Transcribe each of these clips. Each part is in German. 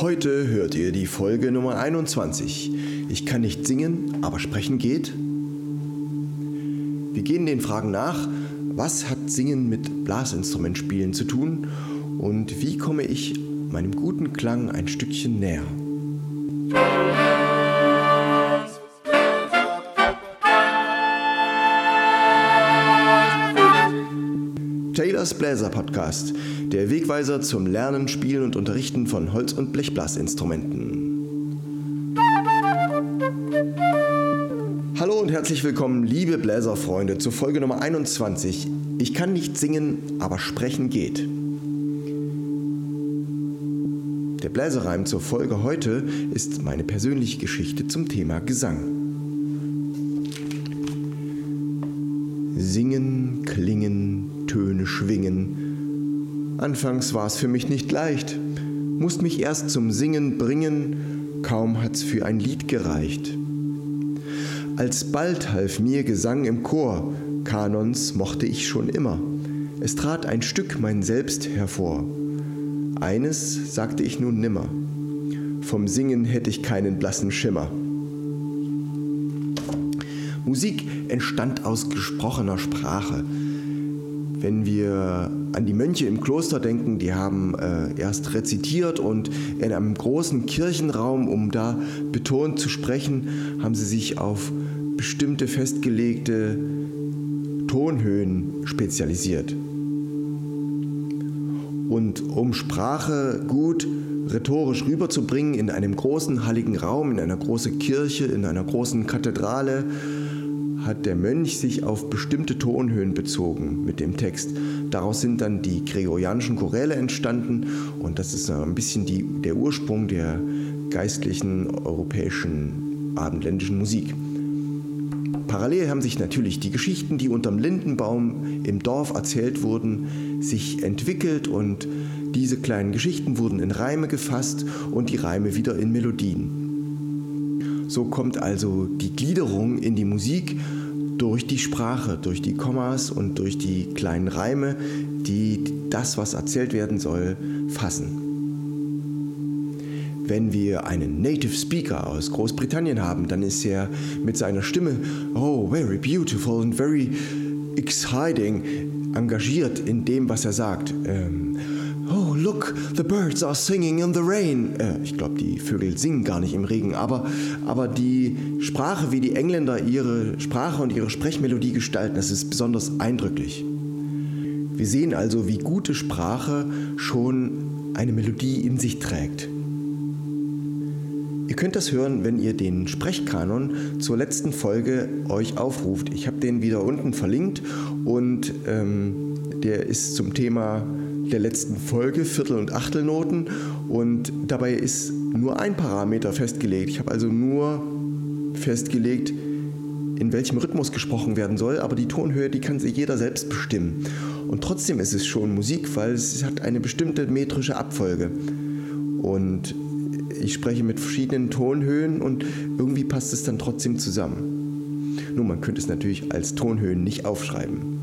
Heute hört ihr die Folge Nummer 21. Ich kann nicht singen, aber sprechen geht. Wir gehen den Fragen nach, was hat Singen mit Blasinstrumentspielen zu tun und wie komme ich meinem guten Klang ein Stückchen näher. Taylors Bläser Podcast, der Wegweiser zum Lernen, Spielen und Unterrichten von Holz- und Blechblasinstrumenten. Hallo und herzlich willkommen, liebe Bläserfreunde, zur Folge Nummer 21. Ich kann nicht singen, aber sprechen geht. Der Bläserreim zur Folge heute ist meine persönliche Geschichte zum Thema Gesang. Singen, klingen, Töne schwingen. Anfangs war es für mich nicht leicht, musste mich erst zum Singen bringen, kaum hat's für ein Lied gereicht. Alsbald half mir Gesang im Chor, Kanons mochte ich schon immer. Es trat ein Stück mein Selbst hervor. Eines sagte ich nun nimmer, vom Singen hätte ich keinen blassen Schimmer. Musik entstand aus gesprochener Sprache. Wenn wir an die Mönche im Kloster denken, die haben äh, erst rezitiert und in einem großen Kirchenraum, um da betont zu sprechen, haben sie sich auf bestimmte festgelegte Tonhöhen spezialisiert. Und um Sprache gut rhetorisch rüberzubringen in einem großen halligen Raum, in einer großen Kirche, in einer großen Kathedrale, hat der Mönch sich auf bestimmte Tonhöhen bezogen mit dem Text. Daraus sind dann die gregorianischen Choräle entstanden und das ist ein bisschen die, der Ursprung der geistlichen europäischen abendländischen Musik. Parallel haben sich natürlich die Geschichten, die unterm Lindenbaum im Dorf erzählt wurden, sich entwickelt und diese kleinen Geschichten wurden in Reime gefasst und die Reime wieder in Melodien. So kommt also die Gliederung in die Musik durch die Sprache, durch die Kommas und durch die kleinen Reime, die das, was erzählt werden soll, fassen. Wenn wir einen Native Speaker aus Großbritannien haben, dann ist er mit seiner Stimme, oh, very beautiful and very exciting, engagiert in dem, was er sagt. Ähm, oh, look, the birds are singing in the rain. Äh, ich glaube, die Vögel singen gar nicht im Regen, aber, aber die Sprache, wie die Engländer ihre Sprache und ihre Sprechmelodie gestalten, das ist besonders eindrücklich. Wir sehen also, wie gute Sprache schon eine Melodie in sich trägt. Ihr könnt das hören, wenn ihr den Sprechkanon zur letzten Folge euch aufruft. Ich habe den wieder unten verlinkt und ähm, der ist zum Thema der letzten Folge Viertel- und Achtelnoten und dabei ist nur ein Parameter festgelegt. Ich habe also nur festgelegt, in welchem Rhythmus gesprochen werden soll, aber die Tonhöhe, die kann sich jeder selbst bestimmen. Und trotzdem ist es schon Musik, weil es hat eine bestimmte metrische Abfolge. Und ich spreche mit verschiedenen Tonhöhen und irgendwie passt es dann trotzdem zusammen. Nun, man könnte es natürlich als Tonhöhen nicht aufschreiben.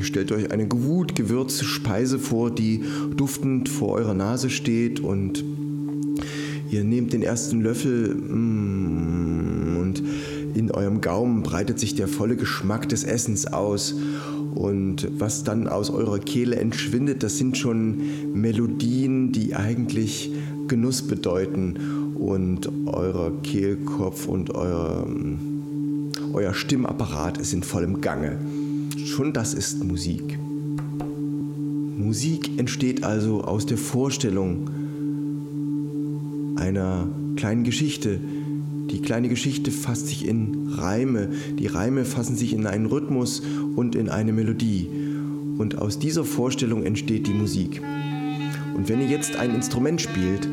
Stellt euch eine gut gewürzte Speise vor, die duftend vor eurer Nase steht. Und ihr nehmt den ersten Löffel und in eurem Gaumen breitet sich der volle Geschmack des Essens aus. Und was dann aus eurer Kehle entschwindet, das sind schon Melodien, die eigentlich Genuss bedeuten. Und euer Kehlkopf und euer, euer Stimmapparat ist in vollem Gange. Schon das ist Musik. Musik entsteht also aus der Vorstellung einer kleinen Geschichte, die kleine Geschichte fasst sich in Reime, die Reime fassen sich in einen Rhythmus und in eine Melodie. Und aus dieser Vorstellung entsteht die Musik. Und wenn ihr jetzt ein Instrument spielt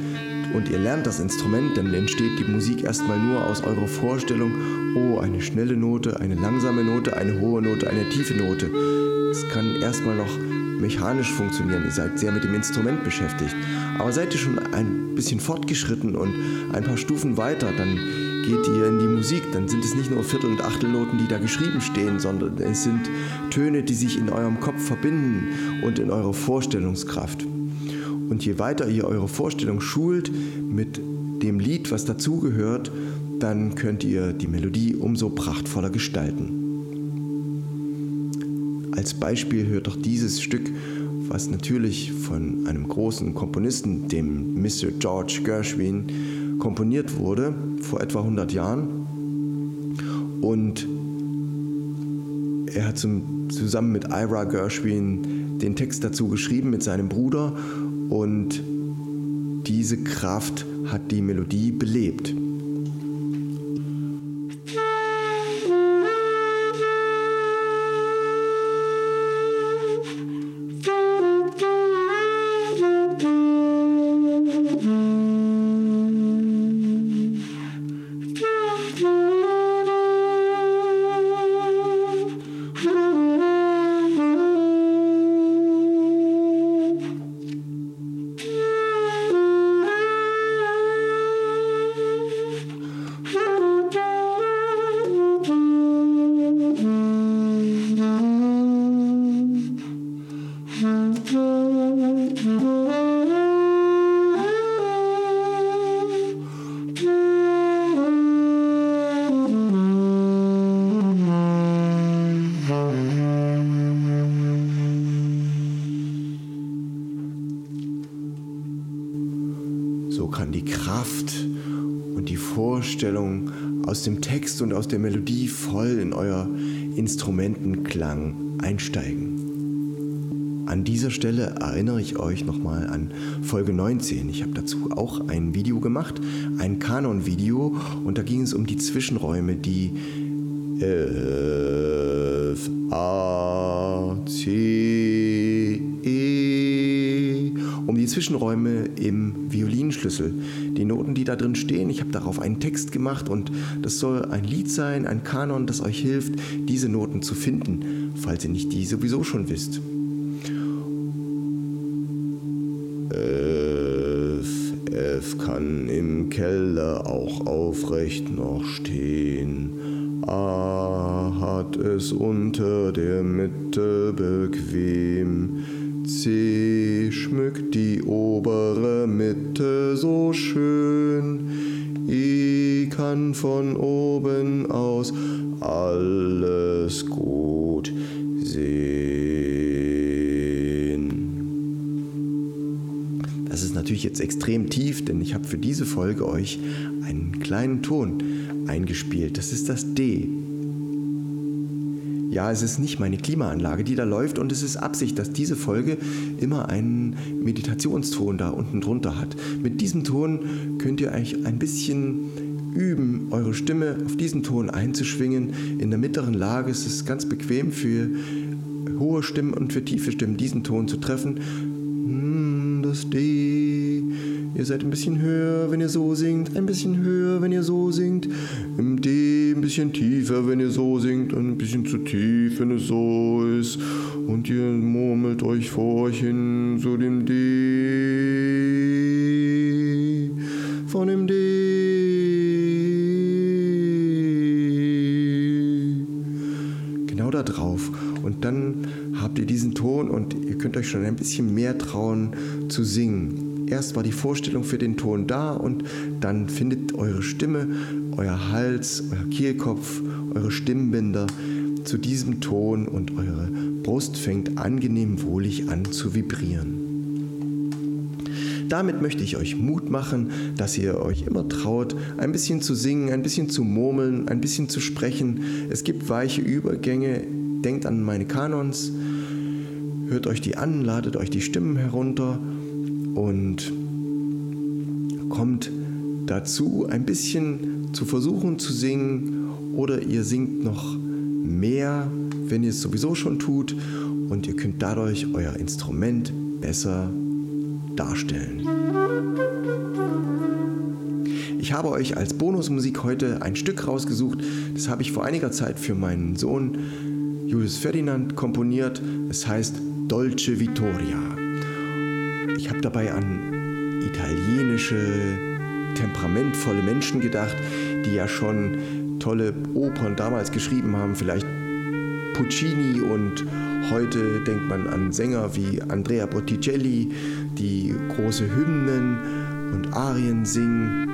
und ihr lernt das Instrument, dann entsteht die Musik erstmal nur aus eurer Vorstellung, oh, eine schnelle Note, eine langsame Note, eine hohe Note, eine tiefe Note. Es kann erstmal noch mechanisch funktionieren. Ihr seid sehr mit dem Instrument beschäftigt. Aber seid ihr schon ein bisschen fortgeschritten und ein paar Stufen weiter, dann geht ihr in die Musik, dann sind es nicht nur Viertel- und Achtelnoten, die da geschrieben stehen, sondern es sind Töne, die sich in eurem Kopf verbinden und in eurer Vorstellungskraft. Und je weiter ihr eure Vorstellung schult mit dem Lied, was dazugehört, dann könnt ihr die Melodie umso prachtvoller gestalten. Als Beispiel hört doch dieses Stück, was natürlich von einem großen Komponisten, dem Mr. George Gershwin, komponiert wurde, vor etwa 100 Jahren. Und er hat zum, zusammen mit Ira Gershwin den Text dazu geschrieben mit seinem Bruder und diese Kraft hat die Melodie belebt. Kann die Kraft und die Vorstellung aus dem Text und aus der Melodie voll in euer Instrumentenklang einsteigen. An dieser Stelle erinnere ich euch nochmal an Folge 19. Ich habe dazu auch ein Video gemacht, ein Kanon-Video, und da ging es um die Zwischenräume, die F, A, C, die Zwischenräume im Violinschlüssel. Die Noten, die da drin stehen, ich habe darauf einen Text gemacht und das soll ein Lied sein, ein Kanon, das euch hilft, diese Noten zu finden, falls ihr nicht die sowieso schon wisst. F, F kann im Keller auch aufrecht noch stehen. A hat es unter der Mitte bequem. C schmückt die obere Mitte so schön. E kann von oben aus alles gut sehen. Das ist natürlich jetzt extrem tief, denn ich habe für diese Folge euch einen kleinen Ton eingespielt. Das ist das D. Ja, es ist nicht meine Klimaanlage, die da läuft und es ist Absicht, dass diese Folge immer einen Meditationston da unten drunter hat. Mit diesem Ton könnt ihr euch ein bisschen üben, eure Stimme auf diesen Ton einzuschwingen. In der mittleren Lage ist es ganz bequem für hohe Stimmen und für tiefe Stimmen diesen Ton zu treffen. Hm, das D. Ihr seid ein bisschen höher, wenn ihr so singt, ein bisschen höher, wenn ihr so singt. Im D ein bisschen tiefer, wenn ihr so singt, ein bisschen zu tief, wenn es so ist. Und ihr murmelt euch vor euch hin zu dem D. Von dem D. Genau da drauf. Und dann habt ihr diesen Ton und ihr könnt euch schon ein bisschen mehr trauen zu singen. Erst war die Vorstellung für den Ton da und dann findet eure Stimme, euer Hals, euer Kehlkopf, eure Stimmbänder zu diesem Ton und eure Brust fängt angenehm wohlig an zu vibrieren. Damit möchte ich euch Mut machen, dass ihr euch immer traut, ein bisschen zu singen, ein bisschen zu murmeln, ein bisschen zu sprechen. Es gibt weiche Übergänge. Denkt an meine Kanons, hört euch die an, ladet euch die Stimmen herunter und kommt dazu, ein bisschen zu versuchen zu singen oder ihr singt noch mehr, wenn ihr es sowieso schon tut und ihr könnt dadurch euer Instrument besser darstellen. Ich habe euch als Bonusmusik heute ein Stück rausgesucht, das habe ich vor einiger Zeit für meinen Sohn Julius Ferdinand komponiert. Es heißt Dolce Vittoria. Ich habe dabei an italienische, temperamentvolle Menschen gedacht, die ja schon tolle Opern damals geschrieben haben, vielleicht Puccini und heute denkt man an Sänger wie Andrea Botticelli, die große Hymnen und Arien singen.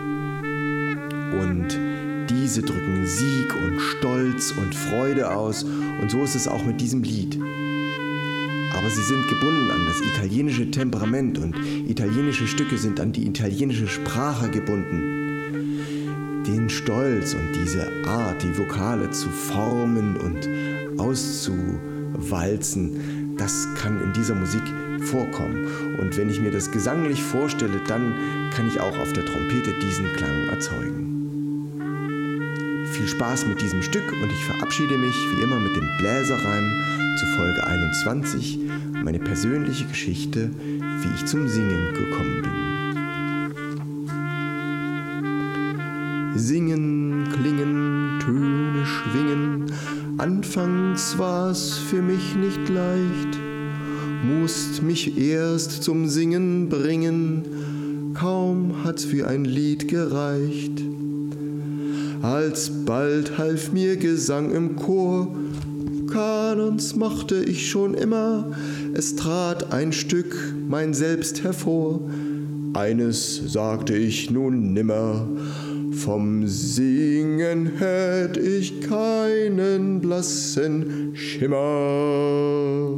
Und diese drücken Sieg und Stolz und Freude aus. Und so ist es auch mit diesem Lied. Aber sie sind gebunden an das italienische Temperament und italienische Stücke sind an die italienische Sprache gebunden. Den Stolz und diese Art, die Vokale zu formen und auszuwalzen, das kann in dieser Musik vorkommen. Und wenn ich mir das gesanglich vorstelle, dann kann ich auch auf der Trompete diesen Klang erzeugen. Viel Spaß mit diesem Stück und ich verabschiede mich wie immer mit dem Bläserreim zu Folge 21, meine persönliche Geschichte, wie ich zum Singen gekommen bin. Singen, klingen, Töne schwingen, anfangs war's für mich nicht leicht, musst mich erst zum Singen bringen, kaum hat's für ein Lied gereicht. Alsbald half mir Gesang im Chor, Kanons machte ich schon immer, es trat ein Stück mein Selbst hervor. Eines sagte ich nun nimmer, vom Singen hätt ich keinen blassen Schimmer.